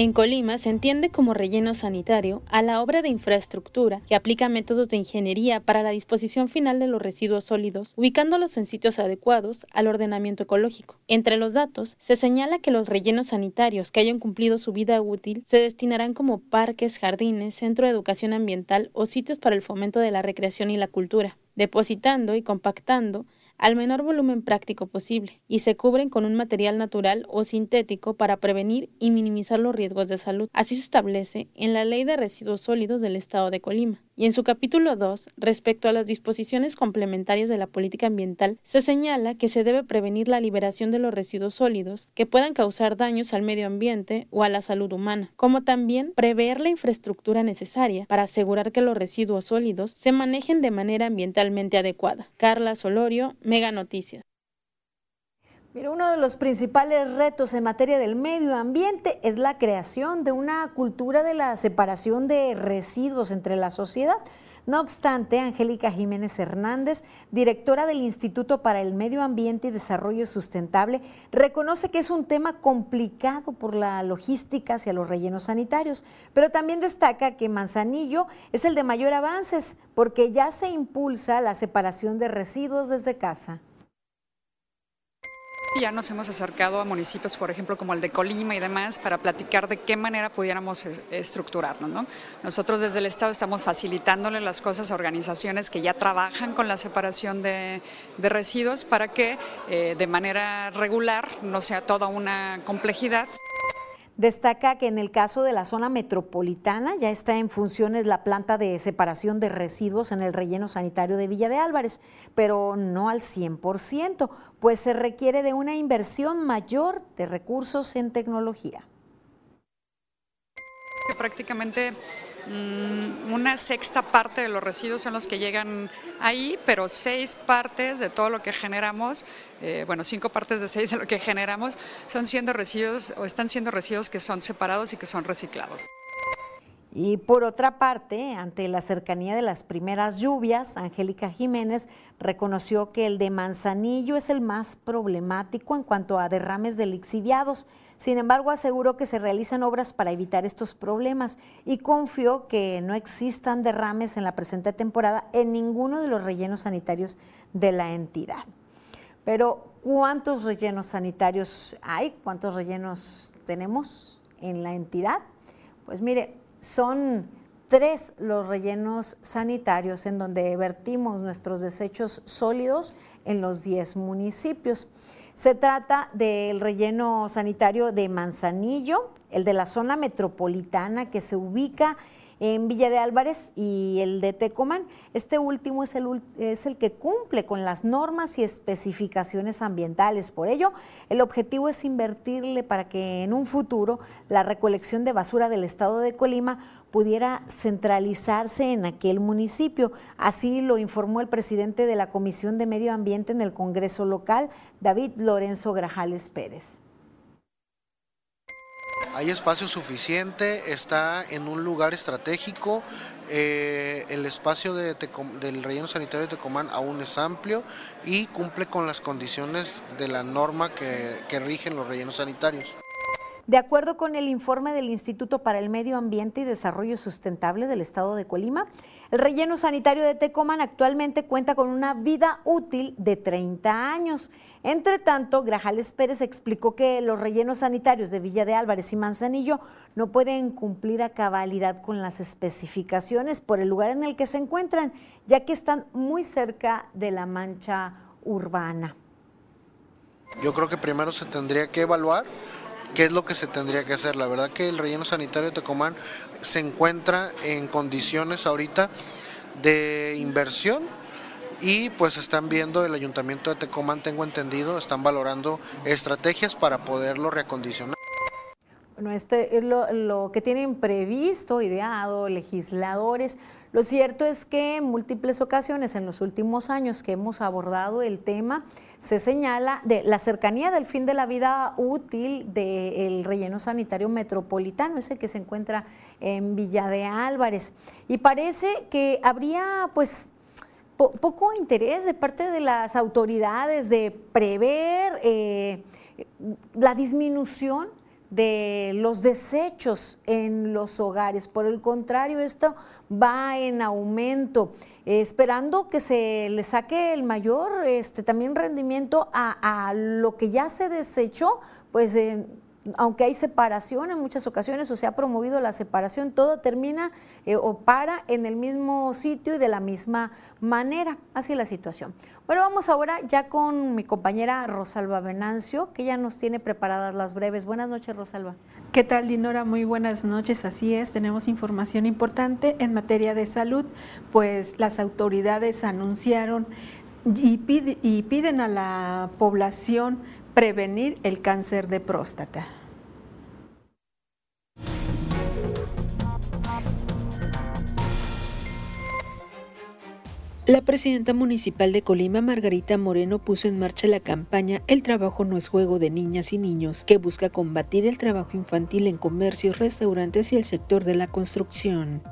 En Colima se entiende como relleno sanitario a la obra de infraestructura que aplica métodos de ingeniería para la disposición final de los residuos sólidos, ubicándolos en sitios adecuados al ordenamiento ecológico. Entre los datos, se señala que los rellenos sanitarios que hayan cumplido su vida útil se destinarán como parques, jardines, centro de educación ambiental o sitios para el fomento de la recreación y la cultura, depositando y compactando al menor volumen práctico posible y se cubren con un material natural o sintético para prevenir y minimizar los riesgos de salud. Así se establece en la Ley de Residuos Sólidos del Estado de Colima. Y en su capítulo 2, respecto a las disposiciones complementarias de la política ambiental, se señala que se debe prevenir la liberación de los residuos sólidos que puedan causar daños al medio ambiente o a la salud humana, como también prever la infraestructura necesaria para asegurar que los residuos sólidos se manejen de manera ambientalmente adecuada. Carla Solorio, Mega Noticias. Mira, uno de los principales retos en materia del medio ambiente es la creación de una cultura de la separación de residuos entre la sociedad. No obstante, Angélica Jiménez Hernández, directora del Instituto para el Medio Ambiente y Desarrollo Sustentable, reconoce que es un tema complicado por la logística hacia los rellenos sanitarios, pero también destaca que Manzanillo es el de mayor avances porque ya se impulsa la separación de residuos desde casa. Ya nos hemos acercado a municipios, por ejemplo, como el de Colima y demás, para platicar de qué manera pudiéramos estructurarnos. ¿no? Nosotros desde el Estado estamos facilitándole las cosas a organizaciones que ya trabajan con la separación de, residuos para que eh, de manera regular no sea toda una complejidad. Destaca que en el caso de la zona metropolitana ya está en funciones la planta de separación de residuos en el relleno sanitario de Villa de Álvarez, pero no al 100%, pues se requiere de una inversión mayor de recursos en tecnología. Prácticamente Mm, una sexta parte de los residuos son los que llegan ahí, pero seis partes de todo lo que generamos, eh, bueno, cinco partes de seis de lo que generamos son siendo residuos o están siendo residuos que son separados y que son reciclados. Y por otra parte, ante la cercanía de las primeras lluvias, Angélica Jiménez reconoció que el de Manzanillo es el más problemático en cuanto a derrames de lixiviados. Sin embargo, aseguró que se realizan obras para evitar estos problemas y confió que no existan derrames en la presente temporada en ninguno de los rellenos sanitarios de la entidad. Pero, ¿cuántos rellenos sanitarios hay? ¿Cuántos rellenos tenemos en la entidad? Pues mire, son tres los rellenos sanitarios en donde vertimos nuestros desechos sólidos en los 10 municipios. Se trata del relleno sanitario de Manzanillo, el de la zona metropolitana que se ubica Villa de Álvarez y el de Tecomán. Este último es el, es el que cumple con las normas y especificaciones ambientales. Por ello, el objetivo es invertirle para que en un futuro la recolección de basura del estado de Colima pudiera centralizarse en aquel municipio. Así lo informó el presidente de la Comisión de Medio Ambiente en el Congreso local, David Lorenzo Grajales Pérez hay espacio suficiente, está en un lugar estratégico, eh, el espacio del relleno sanitario de Tecomán aún es amplio y cumple con las condiciones de la norma que, que rigen los rellenos sanitarios. De acuerdo con el informe del Instituto para el Medio Ambiente y Desarrollo Sustentable del Estado de Colima, el relleno sanitario de Tecomán actualmente cuenta con una vida útil de 30 años. Entre tanto, Grajales Pérez explicó que los rellenos sanitarios de Villa de Álvarez y Manzanillo no pueden cumplir a cabalidad con las especificaciones por el lugar en el que se encuentran, ya que están muy cerca de la mancha urbana. Yo creo que primero se tendría que evaluar qué es lo que se tendría que hacer. La verdad que el relleno sanitario de Tecomán se encuentra en condiciones ahorita de inversión y pues están viendo el ayuntamiento de Tecomán, tengo entendido, están valorando estrategias para poderlo reacondicionar. Bueno, este es lo, lo que tienen previsto, ideado legisladores lo cierto es que en múltiples ocasiones en los últimos años que hemos abordado el tema, se señala de la cercanía del fin de la vida útil del relleno sanitario metropolitano, ese que se encuentra en Villa de Álvarez. Y parece que habría pues poco interés de parte de las autoridades de prever eh, la disminución de los desechos en los hogares. Por el contrario, esto va en aumento, esperando que se le saque el mayor este, también rendimiento a, a lo que ya se desechó, pues aunque hay separación en muchas ocasiones o se ha promovido la separación, todo termina eh, o para en el mismo sitio y de la misma manera. Así es la situación. Bueno, vamos ahora ya con mi compañera Rosalba Venancio, que ya nos tiene preparadas las breves. Buenas noches, Rosalba. ¿Qué tal, Dinora? Muy buenas noches. Así es, tenemos información importante en materia de salud, pues las autoridades anunciaron y, y piden a la población prevenir el cáncer de próstata. La presidenta municipal de Colima, Margarita Moreno, puso en marcha la campaña El trabajo no es juego de niñas y niños, que busca combatir el trabajo infantil en comercios, restaurantes y el sector de la construcción.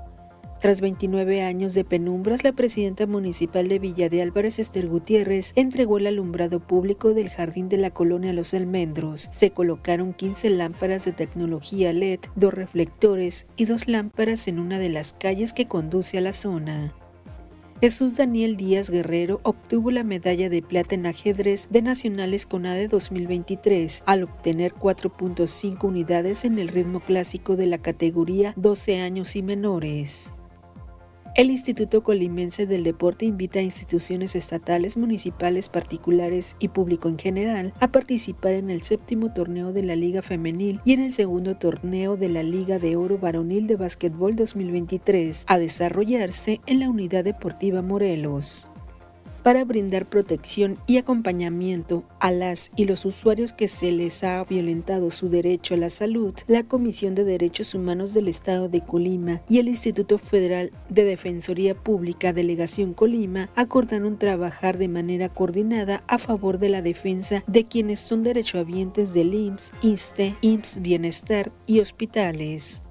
Tras 29 años de penumbras, la presidenta municipal de Villa de Álvarez, Esther Gutiérrez, entregó el alumbrado público del jardín de la colonia Los Almendros. Se colocaron 15 lámparas de tecnología LED, dos reflectores y dos lámparas en una de las calles que conduce a la zona. Jesús Daniel Díaz Guerrero obtuvo la medalla de plata en ajedrez de Nacionales CONADE 2023 al obtener 4.5 unidades en el ritmo clásico de la categoría 12 años y menores. El Instituto Colimense del Deporte invita a instituciones estatales, municipales, particulares y público en general a participar en el séptimo torneo de la Liga Femenil y en el segundo torneo de la Liga de Oro Varonil de Básquetbol 2023, a desarrollarse en la Unidad Deportiva Morelos para brindar protección y acompañamiento a las y los usuarios que se les ha violentado su derecho a la salud, la Comisión de Derechos Humanos del Estado de Colima y el Instituto Federal de Defensoría Pública Delegación Colima acordaron trabajar de manera coordinada a favor de la defensa de quienes son derechohabientes del IMSS, ISTE, IMSS Bienestar y hospitales.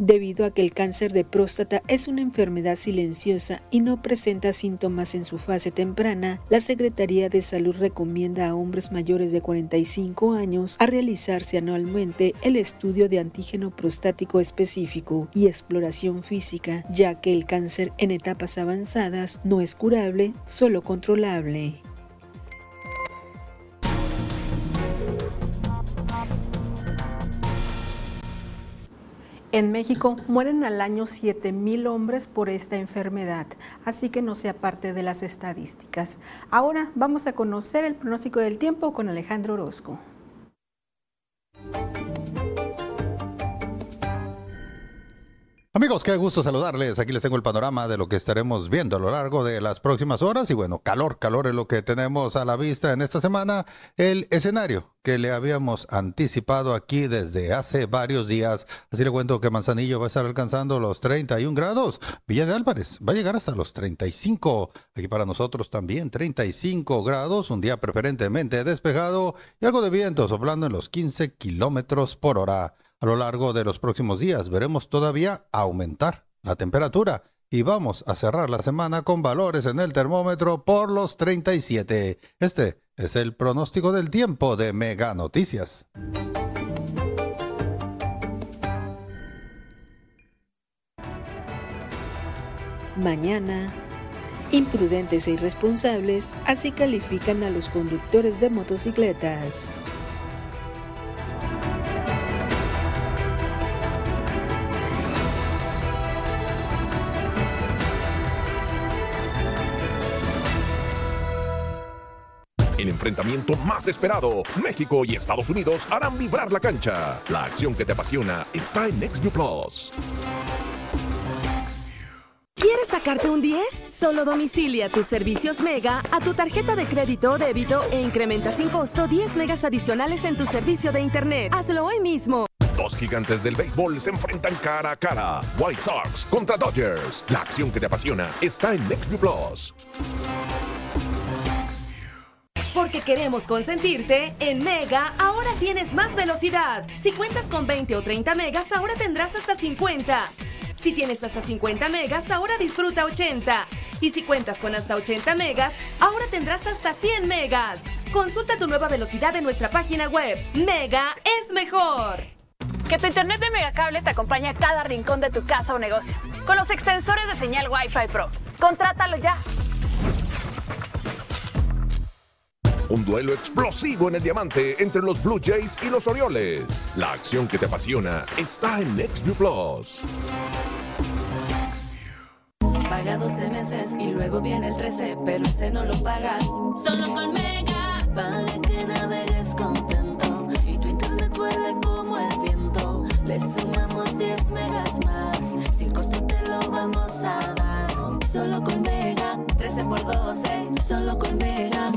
Debido a que el cáncer de próstata es una enfermedad silenciosa y no presenta síntomas en su fase temprana, la Secretaría de Salud recomienda a hombres mayores de 45 años a realizarse anualmente el estudio de antígeno prostático específico y exploración física, ya que el cáncer en etapas avanzadas no es curable, solo controlable. En México mueren al año 7.000 hombres por esta enfermedad, así que no sea parte de las estadísticas. Ahora vamos a conocer el pronóstico del tiempo con Alejandro Orozco. Amigos, qué gusto saludarles. Aquí les tengo el panorama de lo que estaremos viendo a lo largo de las próximas horas. Y bueno, calor, calor es lo que tenemos a la vista en esta semana. El escenario que le habíamos anticipado aquí desde hace varios días. Así le cuento que Manzanillo va a estar alcanzando los 31 grados. Villa de Álvarez va a llegar hasta los 35. Aquí para nosotros también 35 grados. Un día preferentemente despejado y algo de viento soplando en los 15 kilómetros por hora. A lo largo de los próximos días veremos todavía aumentar la temperatura y vamos a cerrar la semana con valores en el termómetro por los 37. Este es el pronóstico del tiempo de Mega Noticias. Mañana, imprudentes e irresponsables, así califican a los conductores de motocicletas. Enfrentamiento más esperado. México y Estados Unidos harán vibrar la cancha. La acción que te apasiona está en NextView Plus. ¿Quieres sacarte un 10? Solo domicilia tus servicios Mega a tu tarjeta de crédito o débito e incrementa sin costo 10 megas adicionales en tu servicio de Internet. Hazlo hoy mismo. Dos gigantes del béisbol se enfrentan cara a cara. White Sox contra Dodgers. La acción que te apasiona está en NextView Plus. Porque queremos consentirte, en Mega ahora tienes más velocidad. Si cuentas con 20 o 30 megas, ahora tendrás hasta 50. Si tienes hasta 50 megas, ahora disfruta 80. Y si cuentas con hasta 80 megas, ahora tendrás hasta 100 megas. Consulta tu nueva velocidad en nuestra página web. Mega es mejor. Que tu internet de Megacable te acompañe a cada rincón de tu casa o negocio. Con los extensores de señal Wi-Fi Pro. Contrátalo ya. Un duelo explosivo en el diamante entre los Blue Jays y los Orioles. La acción que te apasiona está en NextView Plus. Paga 12 meses y luego viene el 13, pero ese no lo pagas. Solo con Mega, para que navegues contento y tu internet vuele como el viento. Le sumamos 10 megas más, sin costo te lo vamos a dar. Solo con Mega, 13 por 12, solo con Mega.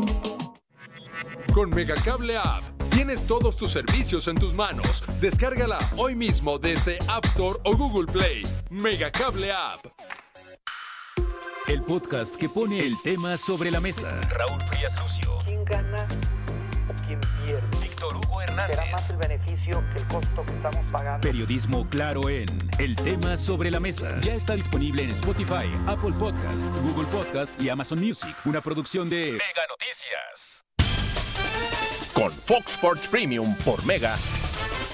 Con Megacable App tienes todos tus servicios en tus manos. Descárgala hoy mismo desde App Store o Google Play. Megacable App. El podcast que pone el tema sobre la mesa. Raúl Frías Lucio. ¿Quién gana o quién pierde? Víctor Hugo Hernández. Será más el beneficio que el costo que estamos pagando. Periodismo claro en El tema sobre la mesa. Ya está disponible en Spotify, Apple Podcast, Google Podcast y Amazon Music. Una producción de Mega Noticias. Con Fox Sports Premium por Mega,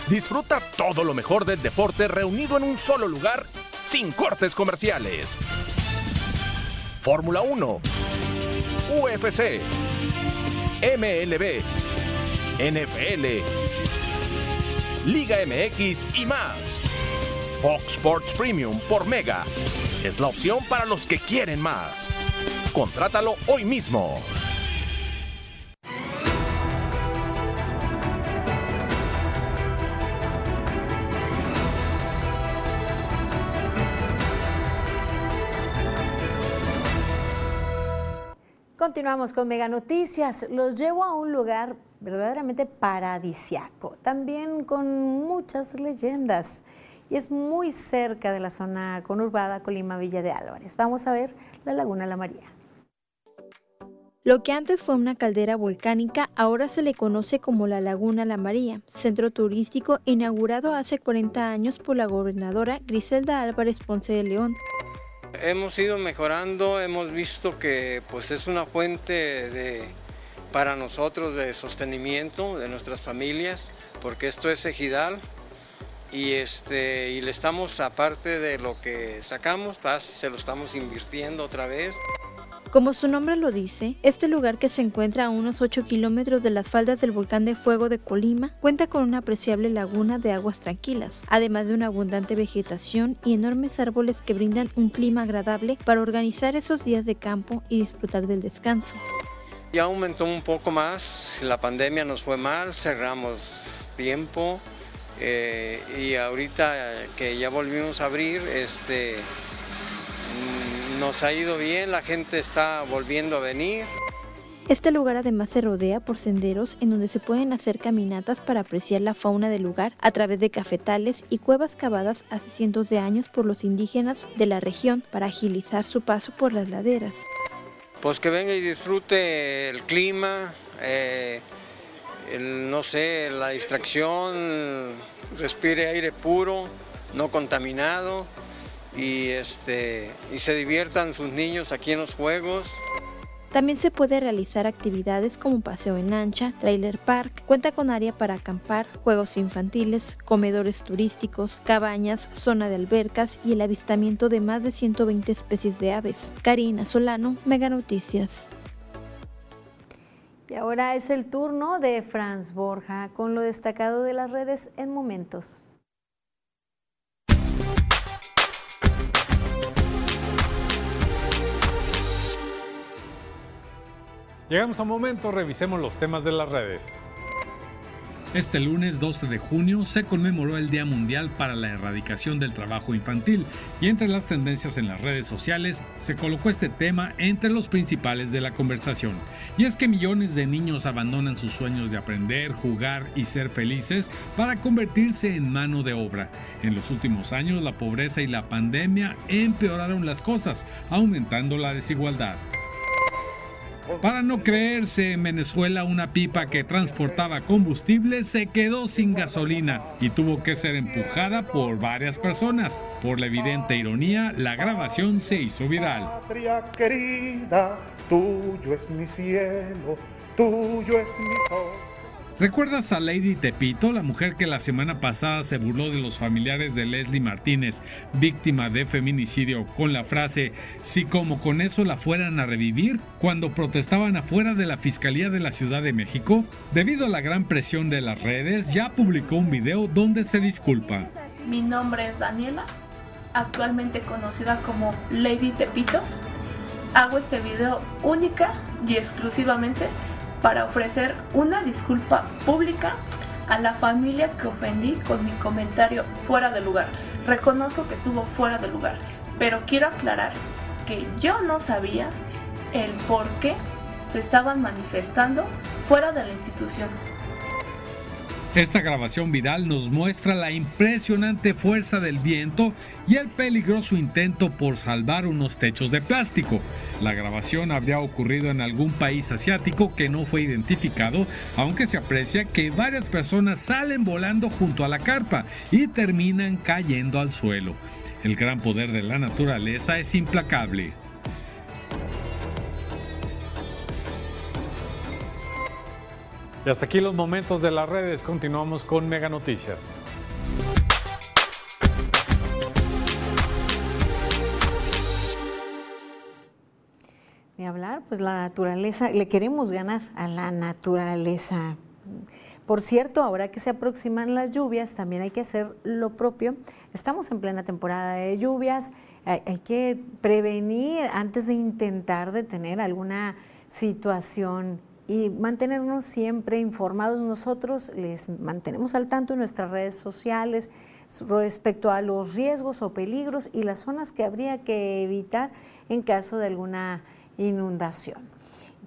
disfruta todo lo mejor del deporte reunido en un solo lugar sin cortes comerciales. Fórmula 1, UFC, MLB, NFL, Liga MX y más. Fox Sports Premium por Mega es la opción para los que quieren más. Contrátalo hoy mismo. Continuamos con Mega Noticias. Los llevo a un lugar verdaderamente paradisiaco, también con muchas leyendas. Y es muy cerca de la zona conurbada Colima Villa de Álvarez. Vamos a ver la Laguna La María. Lo que antes fue una caldera volcánica ahora se le conoce como la Laguna La María, centro turístico inaugurado hace 40 años por la gobernadora Griselda Álvarez Ponce de León. Hemos ido mejorando, hemos visto que pues es una fuente de, para nosotros de sostenimiento de nuestras familias, porque esto es ejidal y, este, y le estamos, aparte de lo que sacamos, se lo estamos invirtiendo otra vez. Como su nombre lo dice, este lugar que se encuentra a unos 8 kilómetros de las faldas del volcán de fuego de Colima cuenta con una apreciable laguna de aguas tranquilas, además de una abundante vegetación y enormes árboles que brindan un clima agradable para organizar esos días de campo y disfrutar del descanso. Ya aumentó un poco más, la pandemia nos fue mal, cerramos tiempo, Eh, y ahorita que ya volvimos a abrir, este, nos ha ido bien, la gente está volviendo a venir. Este lugar además se rodea por senderos en donde se pueden hacer caminatas para apreciar la fauna del lugar a través de cafetales y cuevas cavadas hace cientos de años por los indígenas de la región para agilizar su paso por las laderas. Pues que venga y disfrute el clima, eh, no sé, la distracción, respire aire puro, no contaminado y, este, y se diviertan sus niños aquí en los juegos. También se puede realizar actividades como paseo en lancha, trailer park, cuenta con área para acampar, juegos infantiles, comedores turísticos, cabañas, zona de albercas y el avistamiento de más de 120 especies de aves. Karina Solano, Mega Noticias. Y ahora es el turno de Franz Borja con lo destacado de las redes en momentos. Llegamos a un momento, revisemos los temas de las redes. Este lunes 12 de junio se conmemoró el Día Mundial para la Erradicación del Trabajo Infantil y entre las tendencias en las redes sociales se colocó este tema entre los principales de la conversación. Y es que millones de niños abandonan sus sueños de aprender, jugar y ser felices para convertirse en mano de obra. En los últimos años la pobreza y la pandemia empeoraron las cosas, aumentando la desigualdad. Para no creerse, en Venezuela una pipa que transportaba combustible se quedó sin gasolina y tuvo que ser empujada por varias personas. Por la evidente ironía, la grabación se hizo viral. Patria querida, tuyo es mi cielo, tuyo es mi. ¿Recuerdas a Lady Tepito, la mujer que la semana pasada se burló de los familiares de Leslie Martínez, víctima de feminicidio, con la frase, si como con eso la fueran a revivir, cuando protestaban afuera de la Fiscalía de la Ciudad de México? Debido a la gran presión de las redes, ya publicó un video donde se disculpa. Mi nombre es Daniela, actualmente conocida como Lady Tepito. Hago este video única y exclusivamente para ofrecer una disculpa pública a la familia que ofendí con mi comentario fuera de lugar. Reconozco que estuvo fuera de lugar, pero quiero aclarar que yo no sabía el por qué se estaban manifestando fuera de la institución. Esta grabación viral nos muestra la impresionante fuerza del viento y el peligroso intento por salvar unos techos de plástico. La grabación habría ocurrido en algún país asiático que no fue identificado, aunque se aprecia que varias personas salen volando junto a la carpa y terminan cayendo al suelo. El gran poder de la naturaleza es implacable. Y hasta aquí los momentos de las redes. Continuamos con Mega Noticias. De hablar, pues la naturaleza, le queremos ganar a la naturaleza. Por cierto, ahora que se aproximan las lluvias, también hay que hacer lo propio. Estamos en plena temporada de lluvias, hay, que prevenir antes de intentar detener alguna situación y mantenernos siempre informados. Nosotros les mantenemos al tanto en nuestras redes sociales respecto a los riesgos o peligros y las zonas que habría que evitar en caso de alguna inundación.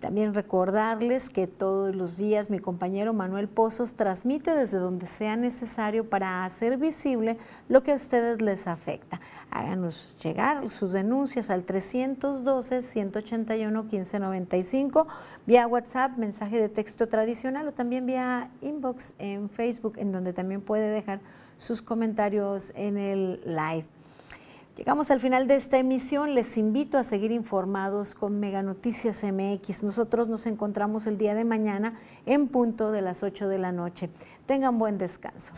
También recordarles que todos los días mi compañero Manuel Pozos transmite desde donde sea necesario para hacer visible lo que a ustedes les afecta. Háganos llegar sus denuncias al 312-181-1595 vía WhatsApp, mensaje de texto tradicional o también vía inbox en Facebook, en donde también puede dejar sus comentarios en el live. Llegamos al final de esta emisión. Les invito a seguir informados con Mega Noticias MX. Nosotros nos encontramos el día de mañana en punto de las 8 de la noche. Tengan buen descanso.